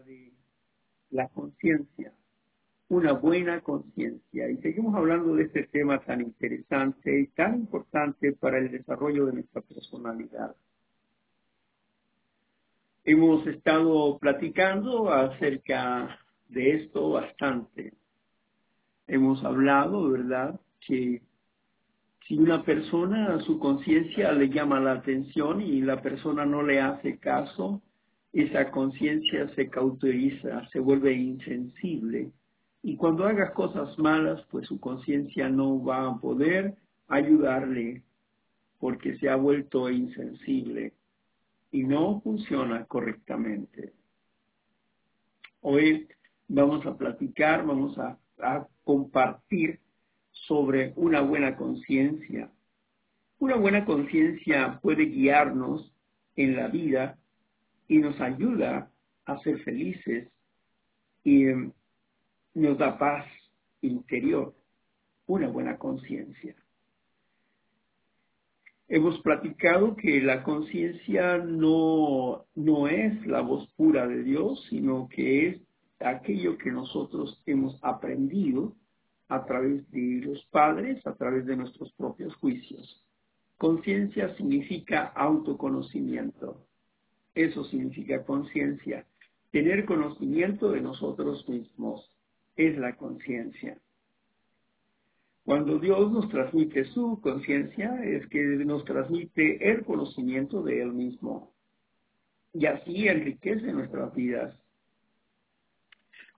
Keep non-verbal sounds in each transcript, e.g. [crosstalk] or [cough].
de la conciencia, una buena conciencia. Y seguimos hablando de este tema tan interesante y tan importante para el desarrollo de nuestra personalidad. Hemos estado platicando acerca de esto bastante. Hemos hablado, ¿verdad?, que si una persona, su conciencia le llama la atención y la persona no le hace caso, esa conciencia se cauteriza, se vuelve insensible. Y cuando haga cosas malas, pues su conciencia no va a poder ayudarle porque se ha vuelto insensible y no funciona correctamente. Hoy vamos a platicar, vamos a, a compartir sobre una buena conciencia. Una buena conciencia puede guiarnos en la vida y nos ayuda a ser felices y em, nos da paz interior, una buena conciencia. Hemos platicado que la conciencia no, no es la voz pura de Dios, sino que es aquello que nosotros hemos aprendido a través de los padres, a través de nuestros propios juicios. Conciencia significa autoconocimiento. Eso significa conciencia. Tener conocimiento de nosotros mismos es la conciencia. Cuando Dios nos transmite su conciencia, es que nos transmite el conocimiento de Él mismo. Y así enriquece nuestras vidas.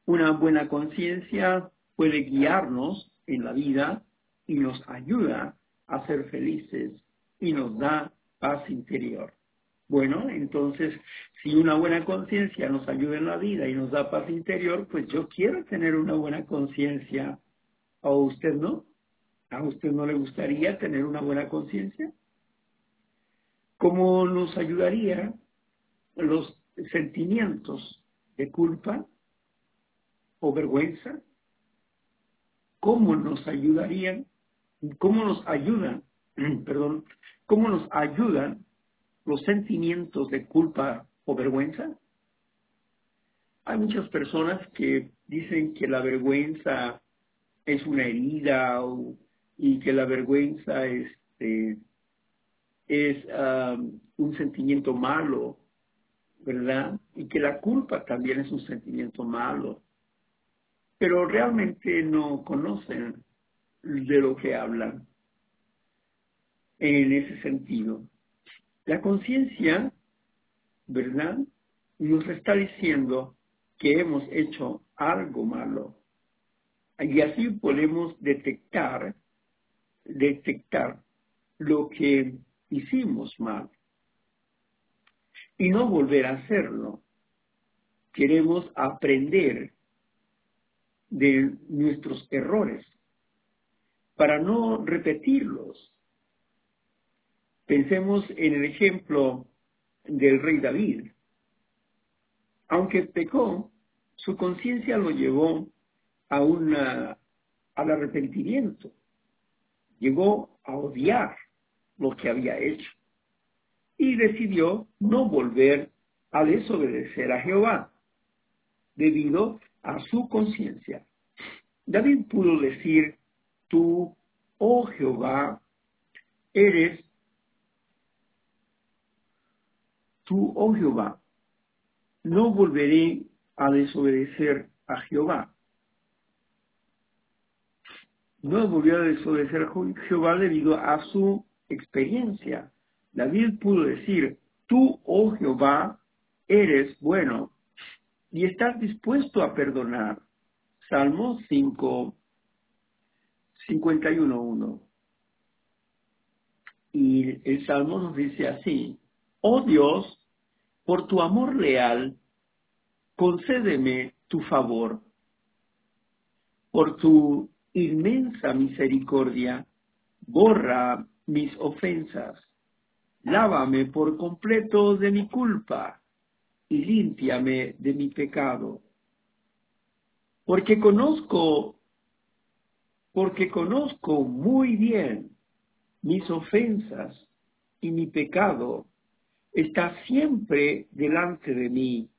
Una buena conciencia puede guiarnos en la vida y nos ayuda a ser felices y nos da paz interior. Bueno, entonces, si una buena conciencia nos ayuda en la vida y nos da paz interior, pues yo quiero tener una buena conciencia. ¿O usted no? ¿A usted no le gustaría tener una buena conciencia? ¿Cómo nos ayudaría los sentimientos de culpa o vergüenza? ¿Cómo nos ayudarían? ¿Cómo nos ayudan? [clears throat] Perdón, ¿cómo nos ayudan los sentimientos de culpa o vergüenza? Hay muchas personas que dicen que la vergüenza es una herida y que la vergüenza este, es un sentimiento malo, ¿verdad? Y que la culpa también es un sentimiento malo. Pero realmente no conocen de lo que hablan en ese sentido. La conciencia, ¿verdad? Nos está diciendo que hemos hecho algo malo. Y así podemos detectar, detectar lo que hicimos mal y no volver a hacerlo. Queremos aprender de nuestros errores para no repetirlos Pensemos en el ejemplo del rey David. Aunque pecó, su conciencia lo llevó a una, al arrepentimiento. Llegó a odiar lo que había hecho y decidió no volver a desobedecer a Jehová debido a su conciencia. David pudo decir, tú, oh Jehová, eres tú, oh Jehová, no volveré a desobedecer a Jehová. No volvió a desobedecer a Jehová debido a su experiencia. David pudo decir, tú, oh Jehová, eres bueno y estás dispuesto a perdonar. Salmo 5, 51.1. Y el Salmo nos dice así, oh Dios, por tu amor leal, concédeme tu favor. Por tu inmensa misericordia, borra mis ofensas. Lávame por completo de mi culpa y límpiame de mi pecado. Porque conozco, porque conozco muy bien mis ofensas y mi pecado está siempre delante de mí.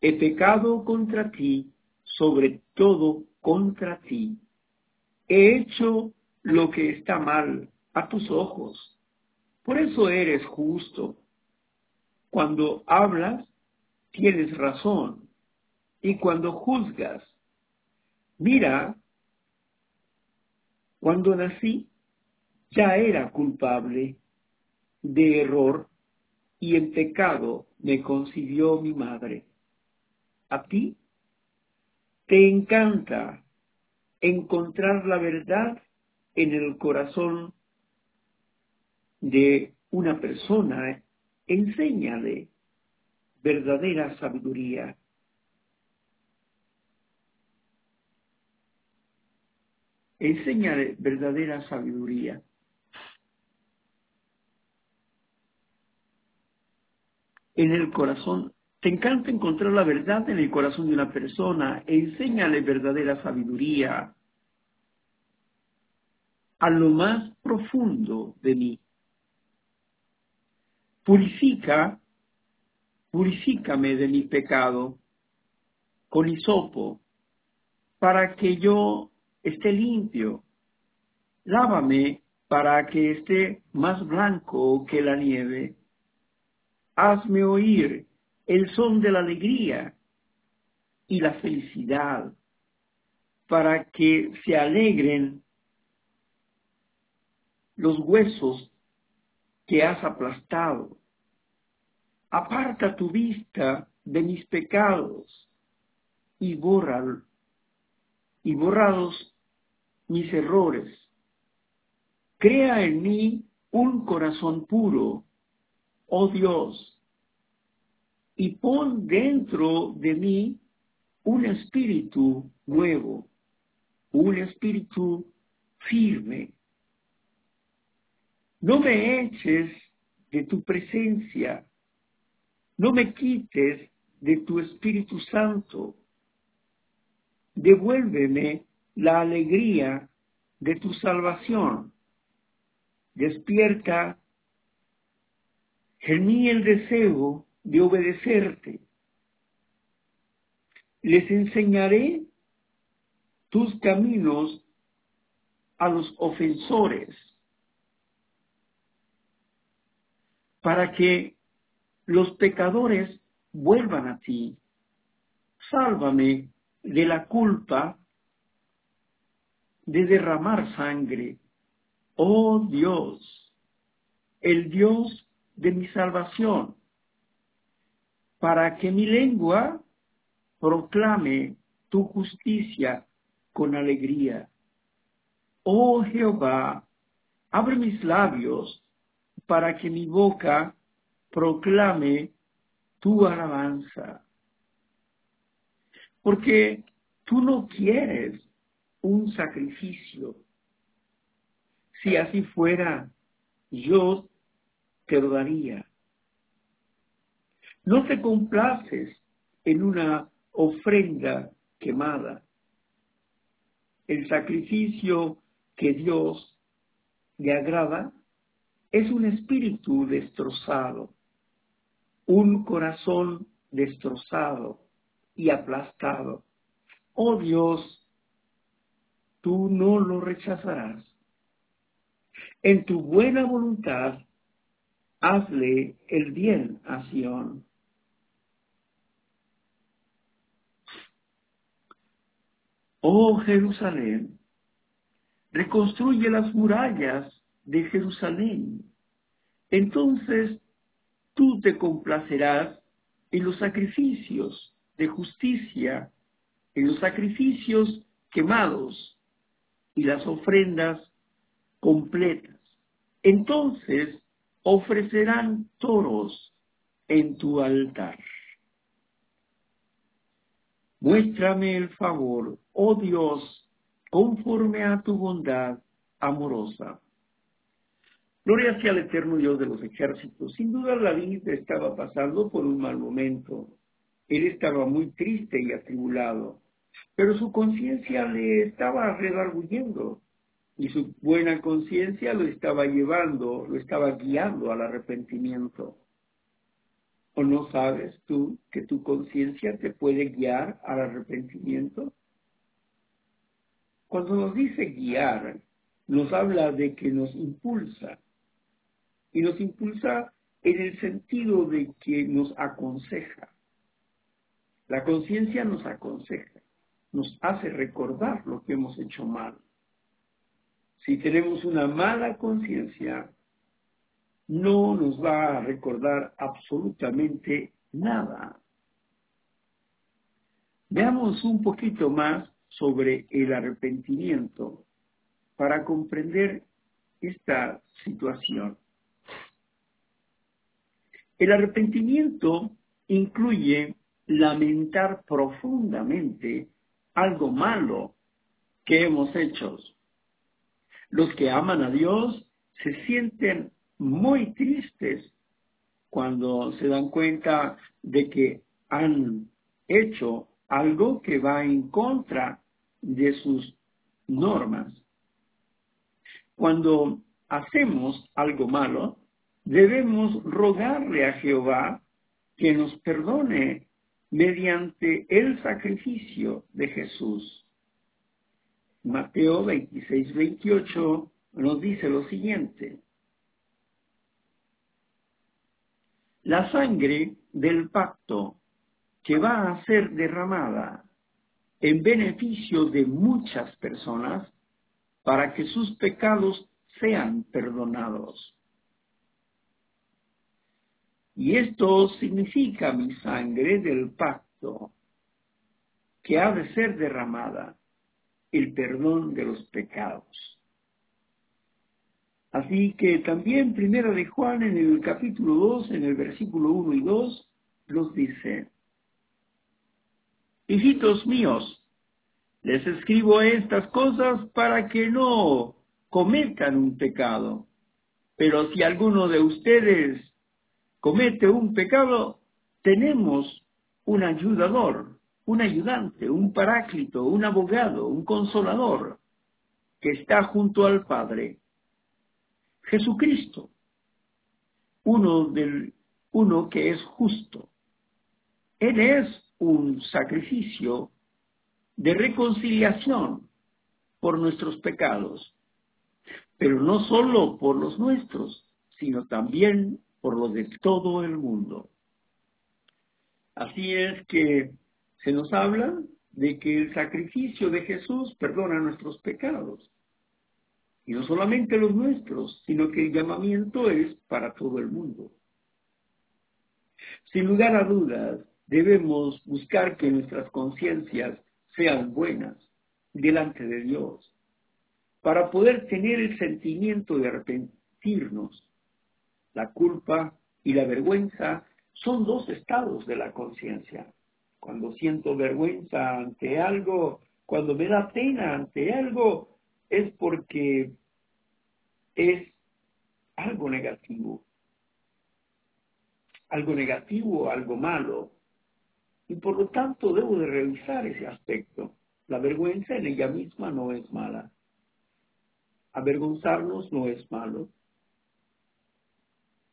he pecado contra ti, sobre todo contra ti. He hecho lo que está mal a tus ojos. Por eso eres justo. Cuando hablas, tienes razón. Y cuando juzgas, mira, cuando nací, ya era culpable de error y en pecado me concibió mi madre. A ti te encanta encontrar la verdad en el corazón de una persona. Enséñale verdadera sabiduría. Enséñale verdadera sabiduría. En el corazón te encanta encontrar la verdad en el corazón de una persona. Enséñale verdadera sabiduría a lo más profundo de mí. Purifica, purifícame de mi pecado con hisopo para que yo esté limpio. Lávame para que esté más blanco que la nieve. Hazme oír el son de la alegría y la felicidad, para que se alegren los huesos que has aplastado. Aparta tu vista de mis pecados y borra y borrados mis errores. Crea en mí un corazón puro, oh Dios, y pon dentro de mí un espíritu nuevo, un espíritu firme. No me eches de tu presencia, no me quites de tu Espíritu Santo. Devuélveme la alegría de tu salvación. Despierta en mí el deseo de obedecerte. Les enseñaré tus caminos a los ofensores para que los pecadores vuelvan a ti. Sálvame de la culpa de derramar sangre. Oh Dios, el Dios de mi salvación para que mi lengua proclame tu justicia con alegría. Oh Jehová, abre mis labios para que mi boca proclame tu alabanza. Porque tú no quieres un sacrificio. Si así fuera, yo No te complaces en una ofrenda quemada. El sacrificio que Dios le agrada es un espíritu destrozado, un corazón destrozado y aplastado. Oh Dios, tú no lo rechazarás. En tu buena voluntad, hazle el bien a Sion. Oh Jerusalén, reconstruye las murallas de Jerusalén. Entonces tú te complacerás en los sacrificios de justicia, en los sacrificios quemados y las ofrendas completas. Entonces ofrecerán toros en tu altar. Muéstrame el favor, oh Dios, conforme a tu bondad amorosa. Gloria sea al eterno Dios de los ejércitos. Sin duda David estaba pasando por un mal momento. Él estaba muy triste y atribulado, pero su conciencia le estaba redarguyendo y su buena conciencia lo estaba llevando, lo estaba guiando al arrepentimiento. ¿O no sabes tú que tu conciencia te puede guiar al arrepentimiento? Cuando nos dice guiar, nos habla de que nos impulsa. Y nos impulsa en el sentido de que nos aconseja. La conciencia nos aconseja, nos hace recordar lo que hemos hecho mal. Si tenemos una mala conciencia, no nos va a recordar absolutamente nada. Veamos un poquito más sobre el arrepentimiento para comprender esta situación. El arrepentimiento incluye lamentar profundamente algo malo que hemos hecho. Los que aman a Dios se sienten muy tristes cuando se dan cuenta de que han hecho algo que va en contra de sus normas. Cuando hacemos algo malo, debemos rogarle a Jehová que nos perdone mediante el sacrificio de Jesús. Mateo 26, 28 nos dice lo siguiente. La sangre del pacto que va a ser derramada en beneficio de muchas personas para que sus pecados sean perdonados. Y esto significa mi sangre del pacto, que ha de ser derramada, el perdón de los pecados. Así que también Primera de Juan en el capítulo 2, en el versículo 1 y 2, nos dice, Hijitos míos, les escribo estas cosas para que no cometan un pecado. Pero si alguno de ustedes comete un pecado, tenemos un ayudador, un ayudante, un paráclito, un abogado, un consolador, que está junto al Padre. Jesucristo, uno, del, uno que es justo. Él es un sacrificio de reconciliación por nuestros pecados, pero no solo por los nuestros, sino también por lo de todo el mundo. Así es que se nos habla de que el sacrificio de Jesús perdona nuestros pecados. Y no solamente los nuestros, sino que el llamamiento es para todo el mundo. Sin lugar a dudas, debemos buscar que nuestras conciencias sean buenas delante de Dios, para poder tener el sentimiento de arrepentirnos la culpa y la vergüenza son dos estados de la conciencia. Cuando siento vergüenza ante algo, cuando me da pena ante algo, es porque es algo negativo. Algo negativo, algo malo. Y por lo tanto debo de revisar ese aspecto. La vergüenza en ella misma no es mala. Avergonzarnos no es malo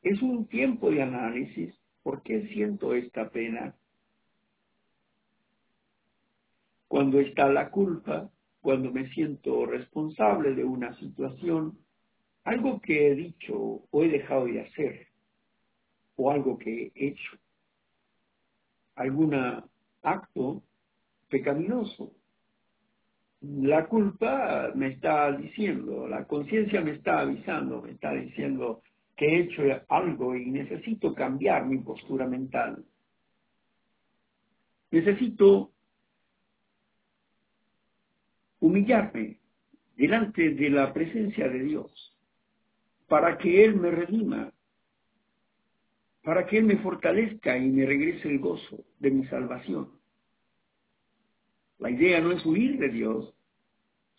es un tiempo de análisis. ¿Por qué siento esta pena? Cuando está la culpa, cuando me siento responsable de una situación, algo que he dicho o he dejado de hacer, o algo que he hecho, algún acto pecaminoso. La culpa me está diciendo, la conciencia me está avisando, me está diciendo, que he hecho algo y necesito cambiar mi postura mental. Necesito delante de la presencia de Dios para que Él me redima, para que Él me fortalezca y me regrese el gozo de mi salvación. La idea no es huir de Dios,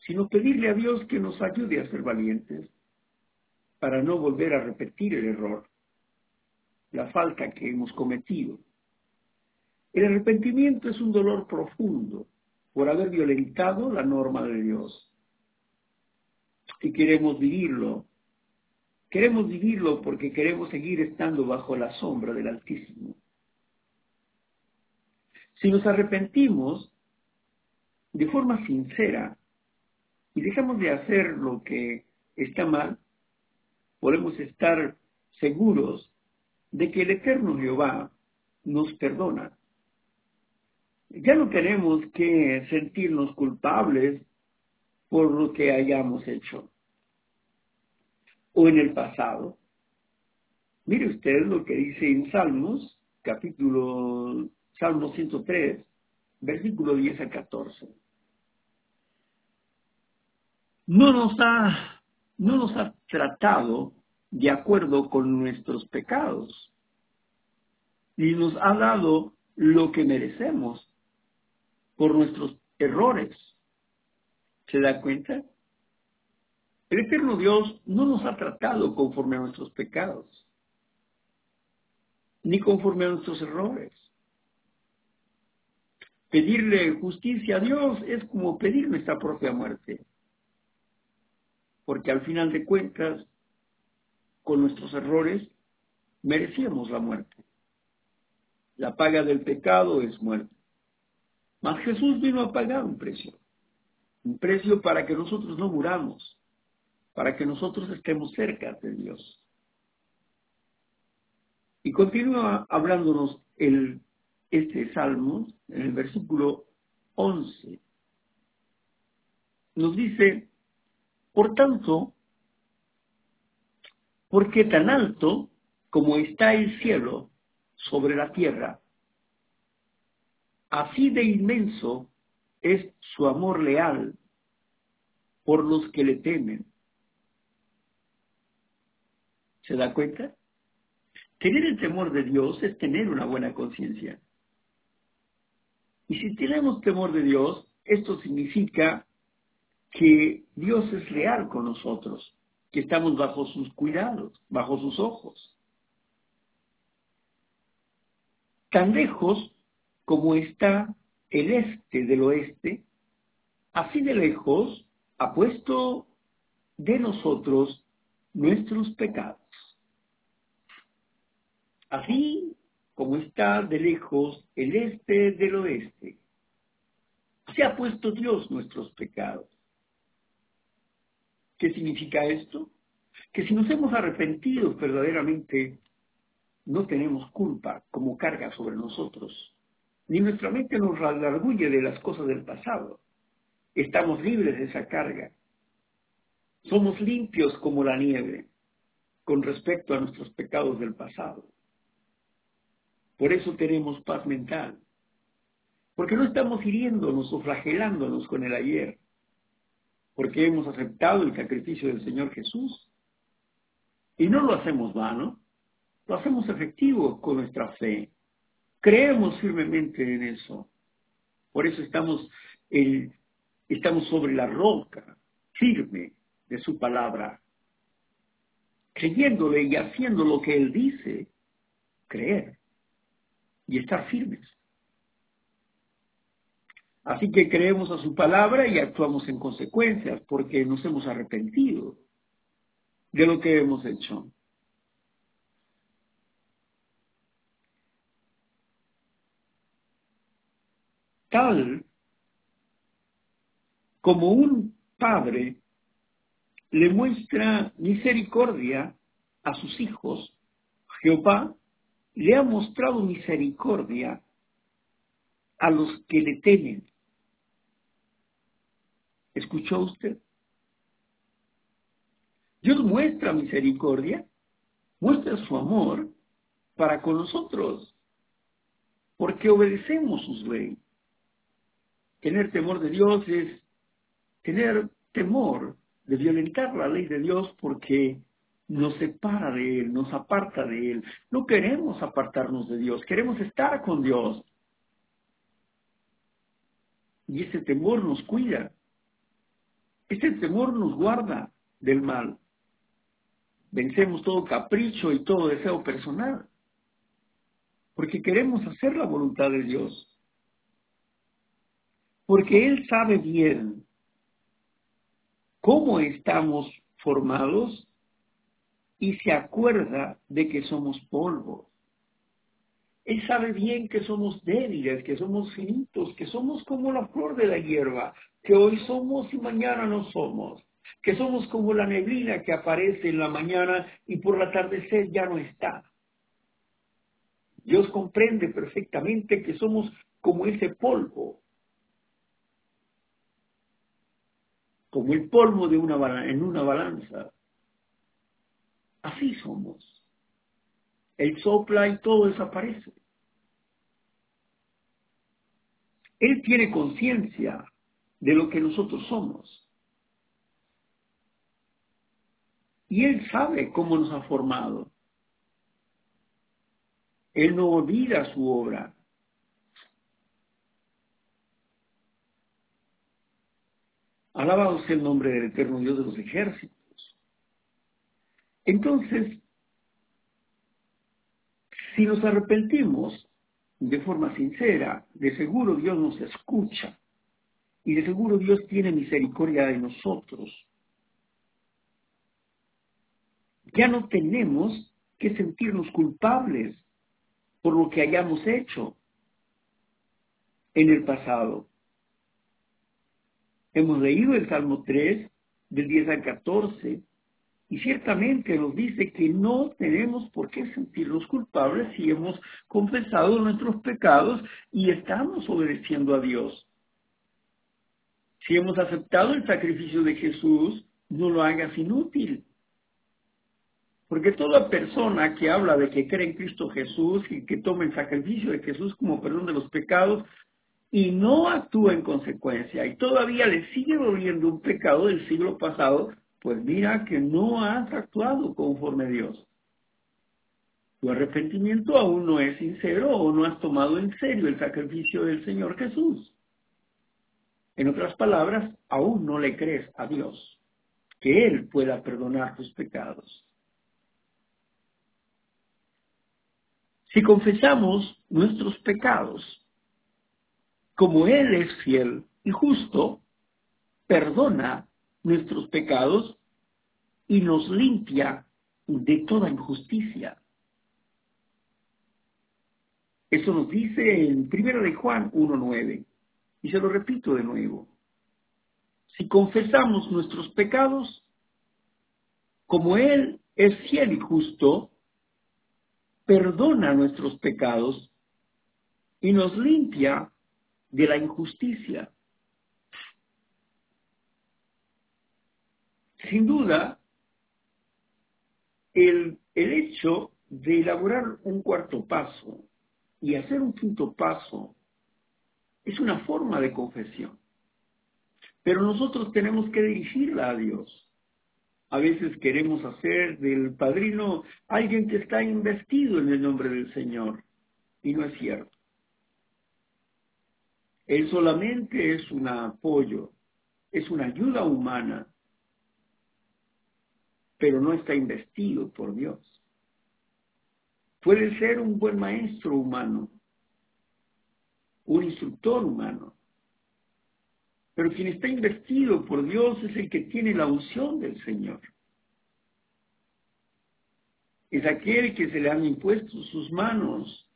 sino pedirle a Dios que nos ayude a ser valientes para no volver a repetir el error, la falta que hemos cometido. El arrepentimiento es un dolor profundo por haber violentado la norma de Dios. Y queremos vivirlo. Queremos vivirlo porque queremos seguir estando bajo la sombra del Altísimo. Si nos arrepentimos de forma sincera y dejamos de hacer lo que está mal, podemos estar seguros de que el eterno Jehová nos perdona. Ya no tenemos que sentirnos culpables por lo que hayamos hecho o en el pasado. Mire usted lo que dice en Salmos, capítulo Salmo 103, versículo 10 a 14. No nos ha, no nos ha tratado de acuerdo con nuestros pecados, ni nos ha dado lo que merecemos por nuestros errores. ¿Se da cuenta? El eterno Dios no nos ha tratado conforme a nuestros pecados, ni conforme a nuestros errores. Pedirle justicia a Dios es como pedir nuestra propia muerte, porque al final de cuentas, con nuestros errores, merecíamos la muerte. La paga del pecado es muerte. Mas Jesús vino a pagar un precio, un precio para que nosotros no muramos, para que nosotros estemos cerca de Dios. Y continúa hablándonos el, este salmo en el versículo 11. Nos dice, por tanto, porque tan alto como está el cielo sobre la tierra, así de inmenso es su amor leal por los que le temen. ¿Se da cuenta? Tener el temor de Dios es tener una buena conciencia. Y si tenemos temor de Dios, esto significa que Dios es leal con nosotros, que estamos bajo sus cuidados, bajo sus ojos. Tan lejos como está el este del oeste, así de lejos ha puesto de nosotros nuestros pecados. Así como está de lejos el este del oeste, así ha puesto Dios nuestros pecados. ¿Qué significa esto? Que si nos hemos arrepentido verdaderamente, no tenemos culpa como carga sobre nosotros, ni nuestra mente nos redarguye de las cosas del pasado. Estamos libres de esa carga. Somos limpios como la nieve con respecto a nuestros pecados del pasado. Por eso tenemos paz mental. Porque no estamos hiriéndonos o flagelándonos con el ayer. Porque hemos aceptado el sacrificio del Señor Jesús. Y no lo hacemos vano, lo hacemos efectivo con nuestra fe. Creemos firmemente en eso. Por eso estamos, estamos sobre la roca firme de su palabra, creyéndole y haciendo lo que Él dice, creer y estar firmes. Así que creemos a su palabra y actuamos en consecuencias porque nos hemos arrepentido de lo que hemos hecho. Tal como un padre le muestra misericordia a sus hijos, Jehová le ha mostrado misericordia a los que le temen. ¿Escuchó usted? Dios muestra misericordia, muestra su amor para con nosotros, porque obedecemos sus leyes. Tener temor de Dios es tener temor de violentar la ley de Dios porque nos separa de Él, nos aparta de Él. No queremos apartarnos de Dios, queremos estar con Dios. Y ese temor nos cuida. Ese temor nos guarda del mal. Vencemos todo capricho y todo deseo personal. Porque queremos hacer la voluntad de Dios. Porque Él sabe bien cómo estamos formados y se acuerda de que somos polvo. Él sabe bien que somos débiles, que somos finitos, que somos como la flor de la hierba, que hoy somos y mañana no somos, que somos como la neblina que aparece en la mañana y por la atardecer ya no está. Dios comprende perfectamente que somos como ese polvo, como el polvo de una en una balanza. Así somos. Él sopla y todo desaparece. Él tiene conciencia de lo que nosotros somos. Y Él sabe cómo nos ha formado. Él no olvida su obra. Alabado sea el nombre del eterno Dios de los ejércitos. Entonces, si nos arrepentimos de forma sincera, de seguro Dios nos escucha y de seguro Dios tiene misericordia de nosotros. Ya no tenemos que sentirnos culpables por lo que hayamos hecho en el pasado. Hemos leído el Salmo 3, del 10 al 14, y ciertamente nos dice que no tenemos por qué sentirnos culpables si hemos confesado nuestros pecados y estamos obedeciendo a Dios. Si hemos aceptado el sacrificio de Jesús, no lo hagas inútil. Porque toda persona que habla de que cree en Cristo Jesús y que toma el sacrificio de Jesús como perdón de los pecados y no actúa en consecuencia y todavía le sigue doliendo un pecado del siglo pasado, pues mira que no has actuado conforme a Dios. Tu arrepentimiento aún no es sincero o no has tomado en serio el sacrificio del Señor Jesús. En otras palabras, aún no le crees a Dios que Él pueda perdonar tus pecados. Si confesamos nuestros pecados, como Él es fiel y justo, perdona nuestros pecados y nos limpia de toda injusticia. Eso nos dice en 1 de Juan 1.9. Y se lo repito de nuevo. Si confesamos nuestros pecados, como Él es fiel y justo, perdona nuestros pecados y nos limpia de la injusticia. Sin duda, el, el hecho de elaborar un cuarto paso y hacer un quinto paso es una forma de confesión. Pero nosotros tenemos que dirigirla a Dios. A veces queremos hacer del padrino alguien que está investido en el nombre del Señor. Y no es cierto. Él solamente es un apoyo, es una ayuda humana pero no está investido por Dios. Puede ser un buen maestro humano, un instructor humano, pero quien está investido por Dios es el que tiene la unción del Señor. Es aquel que se le han impuesto sus manos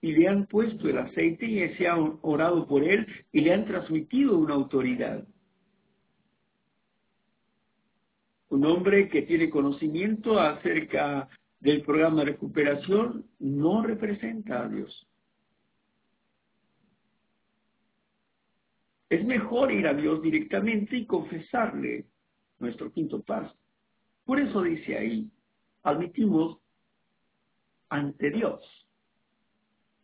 y le han puesto el aceite y se ha orado por él y le han transmitido una autoridad. un hombre que tiene conocimiento acerca del programa de recuperación no representa a Dios. Es mejor ir a Dios directamente y confesarle nuestro quinto paso. Por eso dice ahí, admitimos ante Dios.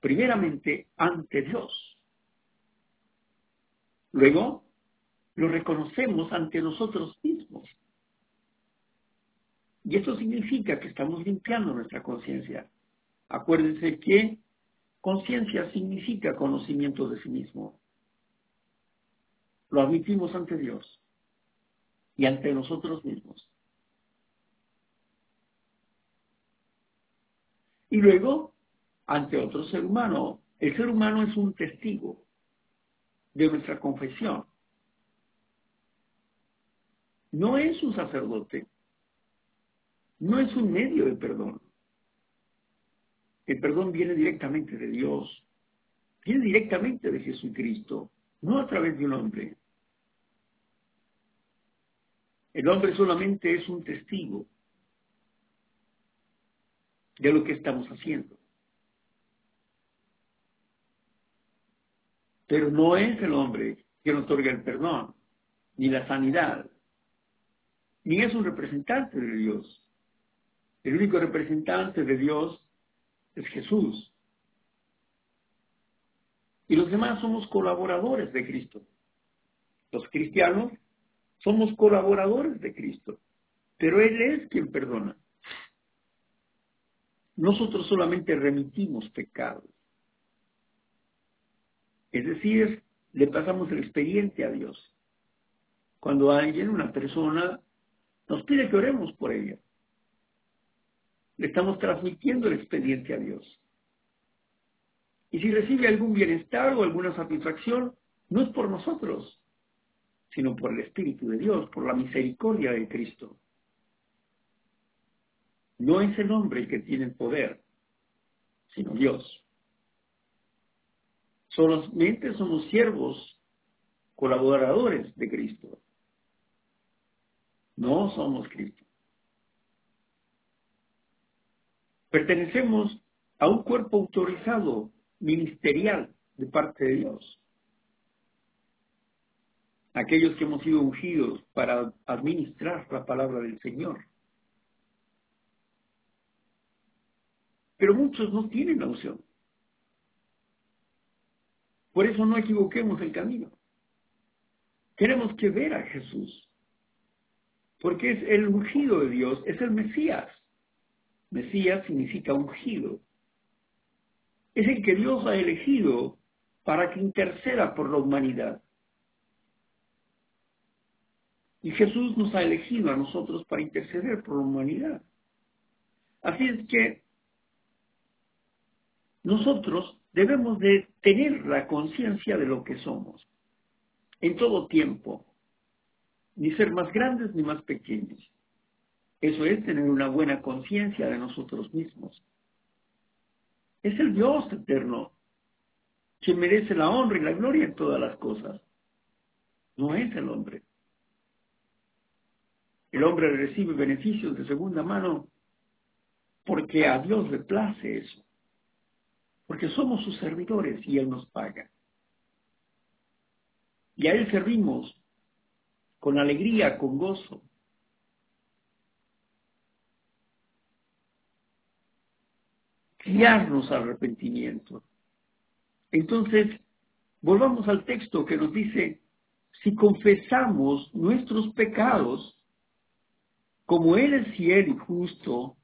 Primeramente ante Dios. Luego lo reconocemos ante nosotros mismos. Y eso significa que estamos limpiando nuestra conciencia. Acuérdense que conciencia significa conocimiento de sí mismo. Lo admitimos ante Dios y ante nosotros mismos. Y luego, ante otro ser humano. El ser humano es un testigo de nuestra confesión. No es un sacerdote, no es un medio de perdón. El perdón viene directamente de Dios, viene directamente de Jesucristo, no a través de un hombre. El hombre solamente es un testigo de lo que estamos haciendo. Pero no es el hombre quien otorga el perdón, ni la sanidad, ni es un representante de Dios. El único representante de Dios es Jesús. Y los demás somos colaboradores de Cristo. Los cristianos somos colaboradores de Cristo, pero Él es quien perdona. Nosotros solamente remitimos pecados. Es decir, le pasamos el expediente a Dios. Cuando alguien, una persona, nos pide que oremos por ella, le estamos transmitiendo el expediente a Dios. Y si recibe algún bienestar o alguna satisfacción, no es por nosotros, sino por el Espíritu de Dios, por la misericordia de Cristo. No es el hombre el que tiene el poder, sino Dios. Solamente somos siervos, colaboradores de Cristo. No somos Cristo. Pertenecemos a un cuerpo autorizado, ministerial, de parte de Dios. Aquellos que hemos sido ungidos para administrar la palabra del Señor. Pero muchos no tienen la unción. Por eso no equivoquemos el camino. Tenemos que ver a Jesús, porque es el ungido de Dios, es el Mesías. Mesías significa ungido. Es el que Dios ha elegido para que interceda por la humanidad. Y Jesús nos ha elegido a nosotros para interceder por la humanidad. Así es que nosotros debemos de tener la conciencia de lo que somos en todo tiempo, ni ser más grandes ni más pequeños. Eso es tener una buena conciencia de nosotros mismos. Es el Dios eterno que merece la honra y la gloria en todas las cosas. No es el hombre. El hombre recibe beneficios de segunda mano porque a Dios le place eso porque somos sus servidores y Él nos paga. Y a Él servimos con alegría, con gozo. Guiarnos al arrepentimiento. Entonces, volvamos al texto que nos dice, si confesamos nuestros pecados, como Él es fiel y justo,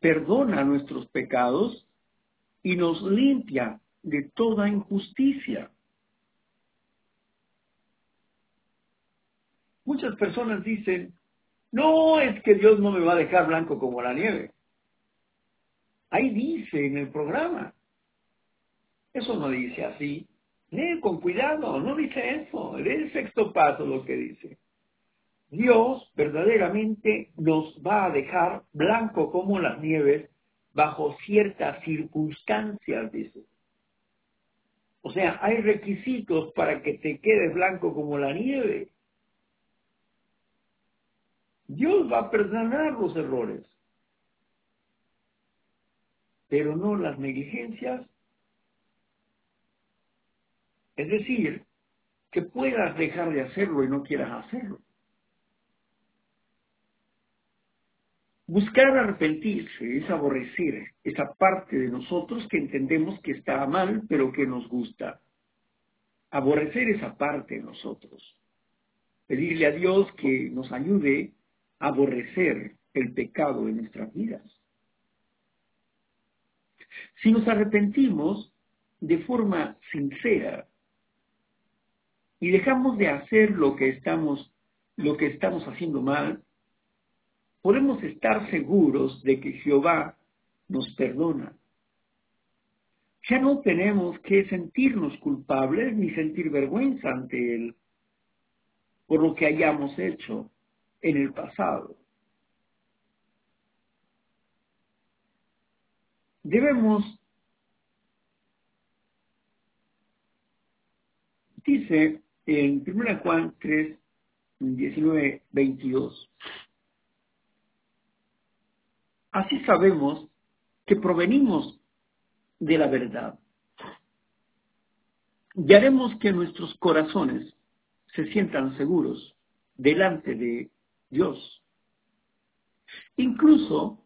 perdona nuestros pecados y nos limpia de toda injusticia. Muchas personas dicen, no es que Dios no me va a dejar blanco como la nieve. Ahí dice en el programa. Eso no dice así. Lee con cuidado, no dice eso. Lee el sexto paso lo que dice. Dios verdaderamente nos va a dejar blanco como las nieves bajo ciertas circunstancias, dice. O sea, hay requisitos para que te quedes blanco como la nieve. Dios va a perdonar los errores, pero no las negligencias. Es decir, que puedas dejar de hacerlo y no quieras hacerlo. Buscar arrepentirse es aborrecer esa parte de nosotros que entendemos que está mal, pero que nos gusta. Aborrecer esa parte de nosotros. Pedirle a Dios que nos ayude a aborrecer el pecado de nuestras vidas. Si nos arrepentimos de forma sincera y dejamos de hacer lo que estamos, lo que estamos haciendo mal, podemos estar seguros de que Jehová nos perdona. Ya no tenemos que sentirnos culpables ni sentir vergüenza ante Él por lo que hayamos hecho en el pasado. debemos, dice en 1 Juan 3, 19, 22, así sabemos que provenimos de la verdad y haremos que nuestros corazones se sientan seguros delante de Dios. Incluso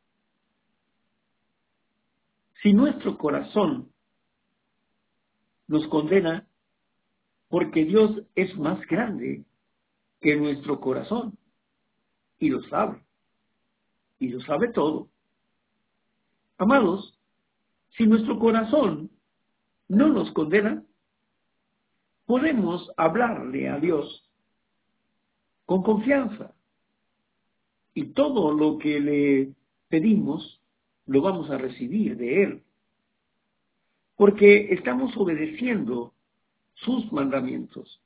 si nuestro corazón nos condena, porque Dios es más grande que nuestro corazón y lo sabe, y lo sabe todo. Amados, si nuestro corazón no nos condena, podemos hablarle a Dios con confianza. Y todo lo que le pedimos lo vamos a recibir de Él. Porque estamos obedeciendo sus mandamientos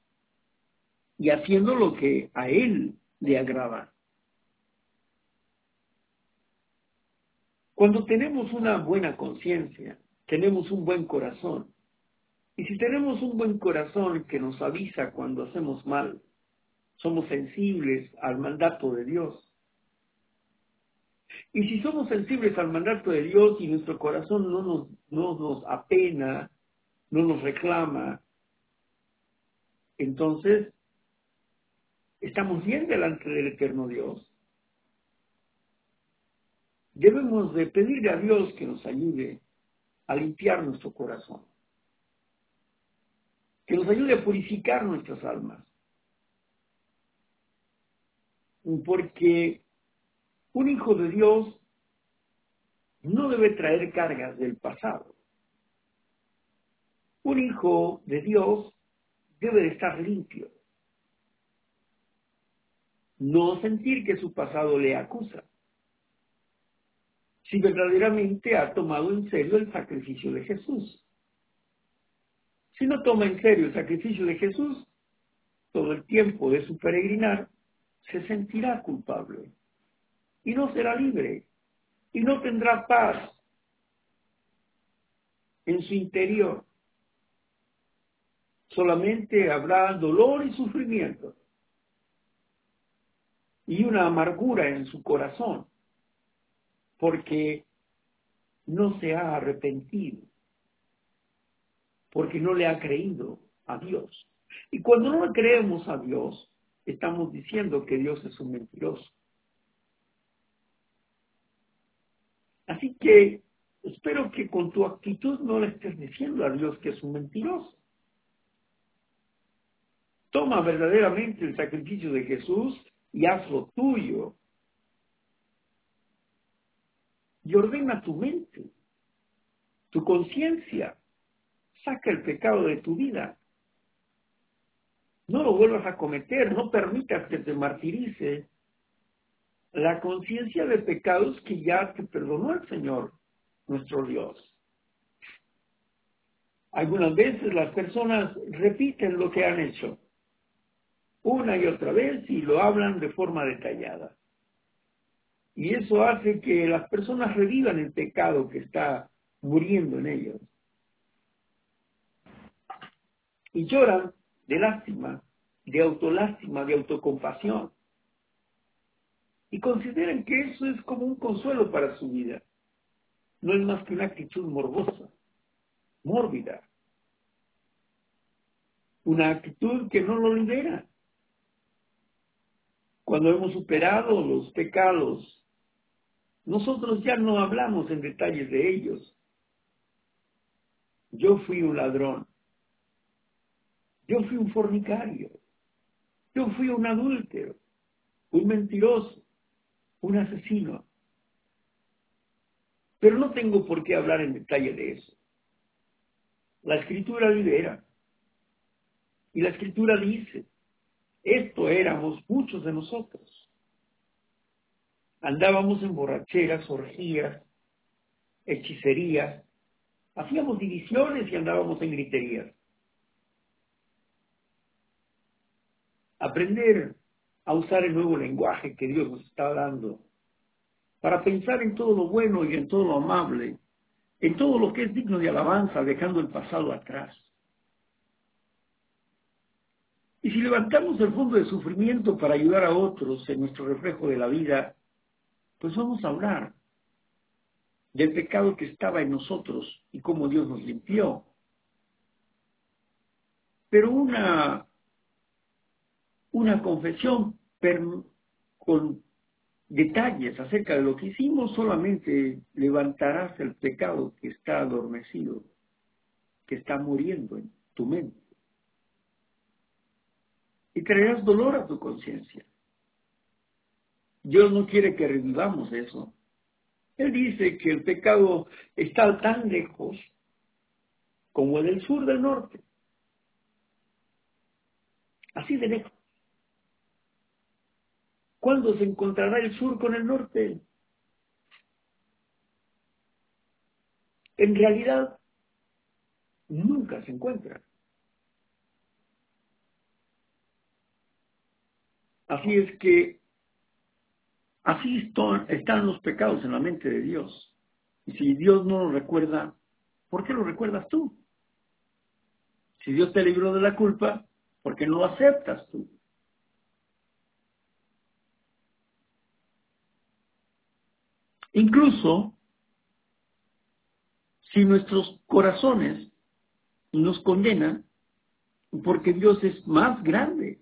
y haciendo lo que a Él le agrada. Cuando tenemos una buena conciencia, tenemos un buen corazón, y si tenemos un buen corazón que nos avisa cuando hacemos mal, somos sensibles al mandato de Dios. Y si somos sensibles al mandato de Dios y nuestro corazón no nos, no nos apena, no nos reclama, entonces estamos bien delante del eterno Dios. Debemos de pedirle a Dios que nos ayude a limpiar nuestro corazón que nos ayude a purificar nuestras almas. Porque un hijo de Dios no debe traer cargas del pasado. Un hijo de Dios debe de estar limpio. No sentir que su pasado le acusa. Si verdaderamente ha tomado en serio el sacrificio de Jesús. Si no toma en serio el sacrificio de Jesús, todo el tiempo de su peregrinar, se sentirá culpable y no será libre y no tendrá paz en su interior. Solamente habrá dolor y sufrimiento y una amargura en su corazón porque no se ha arrepentido porque no le ha creído a Dios. Y cuando no le creemos a Dios, estamos diciendo que Dios es un mentiroso. Así que espero que con tu actitud no le estés diciendo a Dios que es un mentiroso. Toma verdaderamente el sacrificio de Jesús y hazlo tuyo. Y ordena tu mente, tu conciencia, saca el pecado de tu vida. No lo vuelvas a cometer, no permitas que te martirice la conciencia de pecados que ya te perdonó el Señor, nuestro Dios. Algunas veces las personas repiten lo que han hecho una y otra vez y lo hablan de forma detallada. Y eso hace que las personas revivan el pecado que está muriendo en ellos y lloran de lástima, de autolástima, de autocompasión. Y consideran que eso es como un consuelo para su vida. No es más que una actitud morbosa, mórbida. Una actitud que no lo libera. Cuando hemos superado los pecados, nosotros ya no hablamos en detalles de ellos. Yo fui un ladrón. Yo fui un fornicario. Yo fui un adúltero, un mentiroso, un asesino. Pero no tengo por qué hablar en detalle de eso. La escritura libera. Y la escritura dice, esto éramos muchos de nosotros. Andábamos en borracheras, orgías, hechicerías, hacíamos divisiones y andábamos en griterías. aprender a usar el nuevo lenguaje que Dios nos está dando, para pensar en todo lo bueno y en todo lo amable, en todo lo que es digno de alabanza, dejando el pasado atrás. Y si levantamos el fondo de sufrimiento para ayudar a otros en nuestro reflejo de la vida, pues vamos a hablar del pecado que estaba en nosotros y cómo Dios nos limpió. Pero una, una confesión con detalles acerca de lo que hicimos solamente levantarás el pecado que está adormecido, que está muriendo en tu mente. Y traerás dolor a tu conciencia. Dios no quiere que revivamos eso. Él dice que el pecado está tan lejos como en el sur del norte. Así de lejos. ¿Cuándo se encontrará el sur con el norte? En realidad, nunca se encuentra. Así es que así están los pecados en la mente de Dios. Y si Dios no lo recuerda, ¿por qué lo recuerdas tú? Si Dios te libró de la culpa, ¿por qué no lo aceptas tú? Incluso si nuestros corazones nos condenan, porque Dios es más grande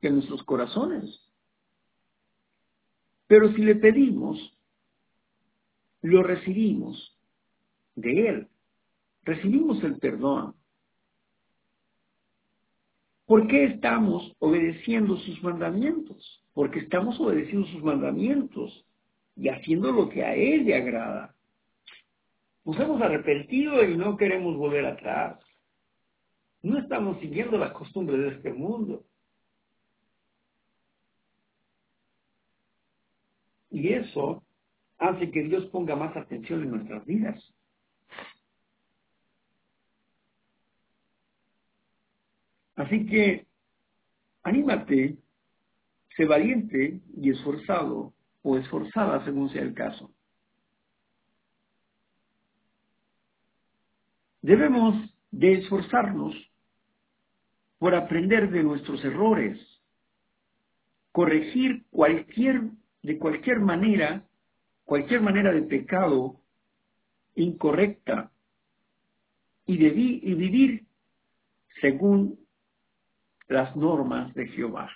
que nuestros corazones. Pero si le pedimos, lo recibimos de Él. Recibimos el perdón. ¿Por qué estamos obedeciendo sus mandamientos? Porque estamos obedeciendo sus mandamientos y haciendo lo que a Él le agrada. Nos hemos arrepentido y no queremos volver atrás. No estamos siguiendo las costumbres de este mundo. Y eso hace que Dios ponga más atención en nuestras vidas. Así que anímate, sé valiente y esforzado o esforzada según sea el caso. Debemos de esforzarnos por aprender de nuestros errores, corregir cualquier, de cualquier manera, cualquier manera de pecado incorrecta y, de vivir según las normas de Jehová.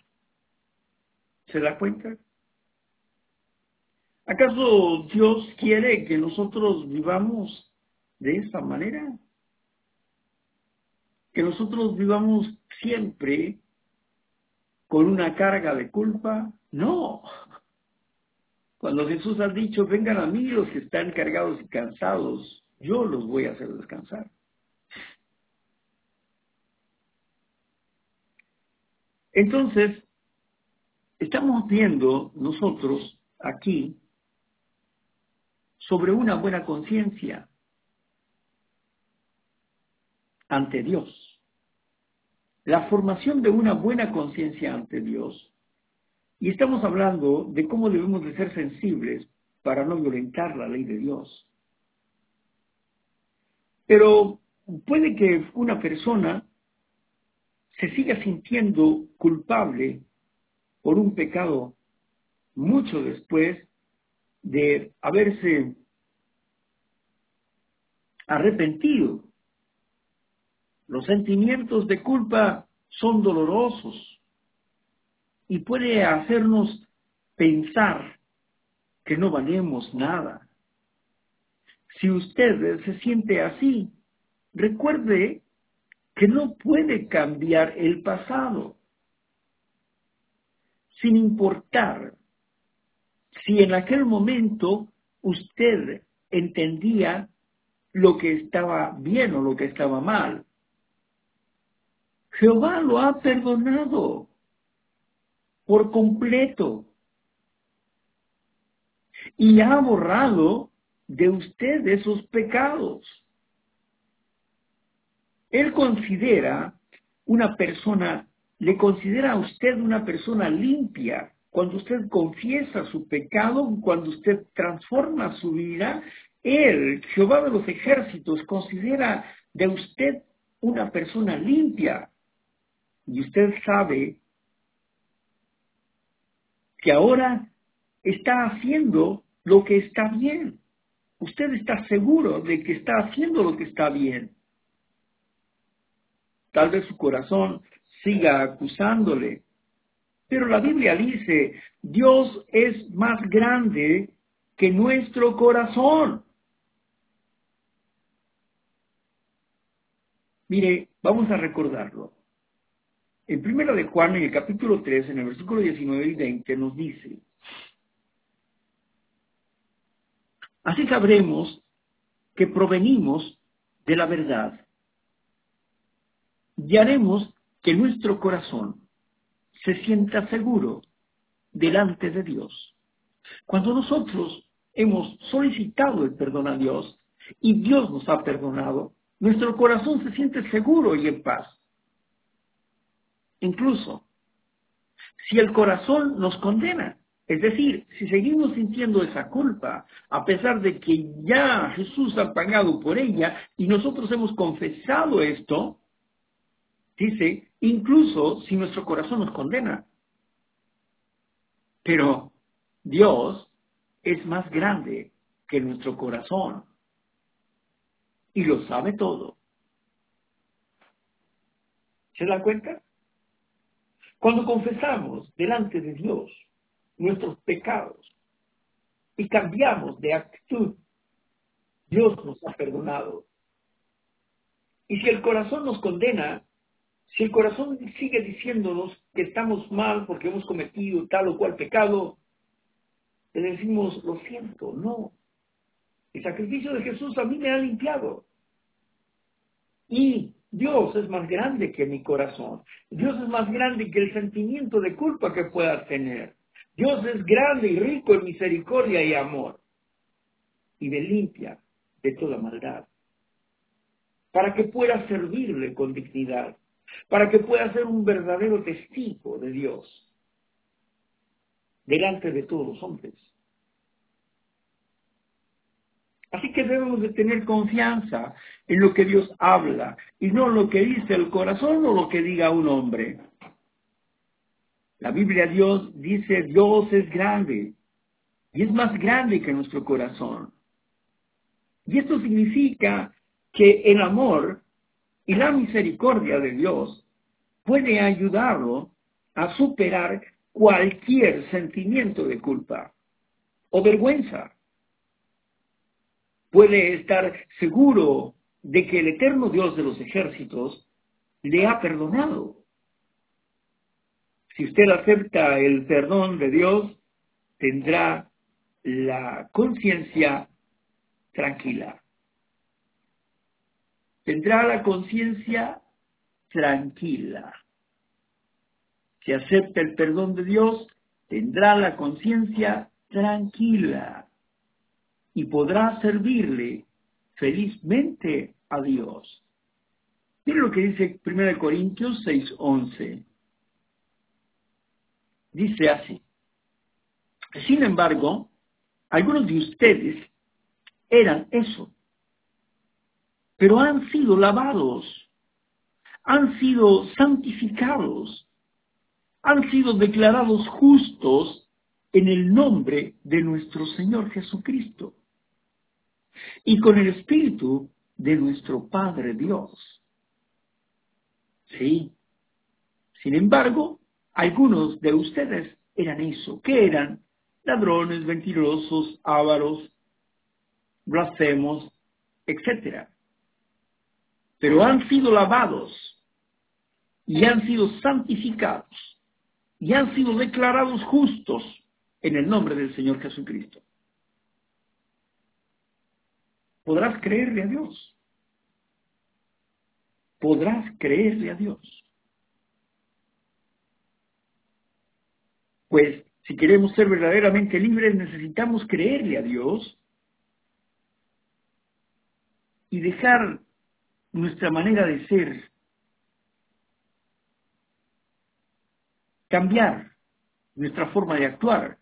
¿Se da cuenta? ¿Acaso Dios quiere que nosotros vivamos de esa manera? Que nosotros vivamos siempre con una carga de culpa? No. Cuando Jesús ha dicho, vengan a mí los que están cargados y cansados, yo los voy a hacer descansar. Entonces, estamos viendo nosotros aquí sobre una buena conciencia ante Dios. La formación de una buena conciencia ante Dios. Y estamos hablando de cómo debemos de ser sensibles para no violentar la ley de Dios. Pero puede que una persona se siga sintiendo culpable por un pecado mucho después de haberse arrepentido. Los sentimientos de culpa son dolorosos y puede hacernos pensar que no valemos nada. Si usted se siente así, recuerde que no puede cambiar el pasado, sin importar si en aquel momento usted entendía lo que estaba bien o lo que estaba mal. Jehová lo ha perdonado por completo y ha borrado de usted esos pecados. Él considera una persona, le considera a usted una persona limpia cuando usted confiesa su pecado, cuando usted transforma su vida, Él, Jehová de los ejércitos, considera de usted una persona limpia. Y usted sabe que ahora está haciendo lo que está bien. Usted está seguro de que está haciendo lo que está bien. Tal vez su corazón siga acusándole, pero la Biblia dice, Dios es más grande que nuestro corazón. Mire, vamos a recordarlo. En primera de Juan, en el capítulo 3, en el versículo 19 y 20, nos dice, Así sabremos que provenimos de la verdad y haremos que nuestro corazón se sienta seguro delante de Dios. Cuando nosotros hemos solicitado el perdón a Dios y Dios nos ha perdonado, nuestro corazón se siente seguro y en paz. Incluso, si el corazón nos condena, es decir, si seguimos sintiendo esa culpa, a pesar de que ya Jesús ha pagado por ella y nosotros hemos confesado esto, dice, incluso si nuestro corazón nos condena. Pero Dios es más grande que nuestro corazón y lo sabe todo. ¿Se da cuenta? Cuando confesamos delante de Dios nuestros pecados y cambiamos de actitud, Dios nos ha perdonado. Y si el corazón nos condena, si el corazón sigue diciéndonos que estamos mal porque hemos cometido tal o cual pecado, le decimos, lo siento, no. El sacrificio de Jesús a mí me ha limpiado. Y Dios es más grande que mi corazón. Dios es más grande que el sentimiento de culpa que pueda tener. Dios es grande y rico en misericordia y amor. Y me limpia de toda maldad. Para que pueda servirle con dignidad. Para que pueda ser un verdadero testigo de Dios. Delante de todos los hombres. Así que debemos de tener confianza en lo que Dios habla y no lo que dice el corazón o lo que diga un hombre. La Biblia Dios dice Dios es grande y es más grande que nuestro corazón. Y esto significa que el amor y la misericordia de Dios puede ayudarlo a superar cualquier sentimiento de culpa o vergüenza puede estar seguro de que el eterno Dios de los ejércitos le ha perdonado. Si usted acepta el perdón de Dios, tendrá la conciencia tranquila. Tendrá la conciencia tranquila. Si acepta el perdón de Dios, tendrá la conciencia tranquila y podrá servirle felizmente a Dios. Mire lo que dice 1 Corintios 6:11. Dice así. Sin embargo, algunos de ustedes eran eso, pero han sido lavados, han sido santificados, han sido declarados justos en el nombre de nuestro Señor Jesucristo y con el Espíritu de nuestro Padre Dios. Sí. Sin embargo, algunos de ustedes eran eso. ¿Qué eran? Ladrones, mentirosos, ávaros, blasfemos, etc. Pero han sido lavados y han sido santificados y han sido declarados justos en el nombre del Señor Jesucristo podrás creerle a Dios. Podrás creerle a Dios. Pues si queremos ser verdaderamente libres necesitamos creerle a Dios y dejar nuestra manera de ser, cambiar nuestra forma de actuar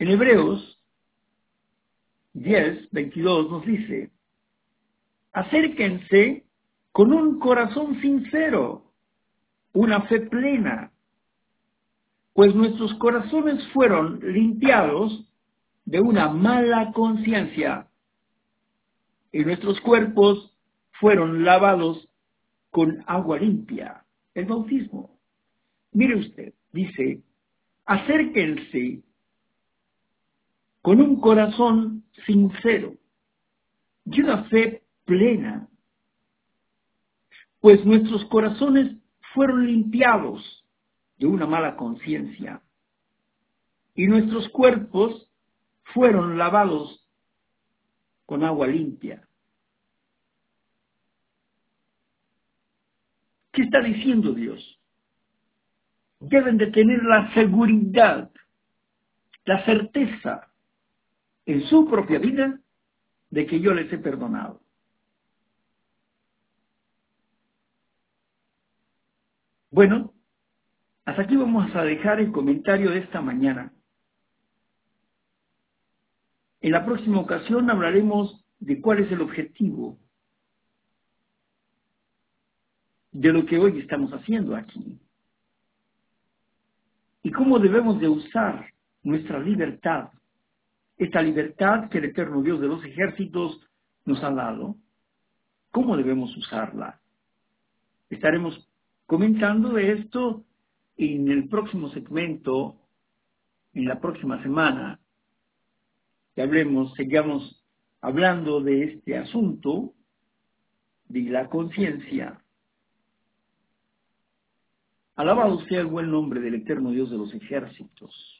En Hebreos 10, 22 nos dice, acérquense con un corazón sincero, una fe plena, pues nuestros corazones fueron limpiados de una mala conciencia y nuestros cuerpos fueron lavados con agua limpia, el bautismo. Mire usted, dice, acérquense con un corazón sincero y una fe plena, pues nuestros corazones fueron limpiados de una mala conciencia y nuestros cuerpos fueron lavados con agua limpia. ¿Qué está diciendo Dios? Deben de tener la seguridad, la certeza en su propia vida de que yo les he perdonado. Bueno, hasta aquí vamos a dejar el comentario de esta mañana. En la próxima ocasión hablaremos de cuál es el objetivo de lo que hoy estamos haciendo aquí. Y cómo debemos de usar nuestra libertad, esta libertad que el eterno Dios de los ejércitos nos ha dado, cómo debemos usarla. Estaremos comentando de esto en el próximo segmento, en la próxima semana, que hablemos, sigamos hablando de este asunto, de la conciencia. Alabado sea el buen nombre del eterno Dios de los ejércitos.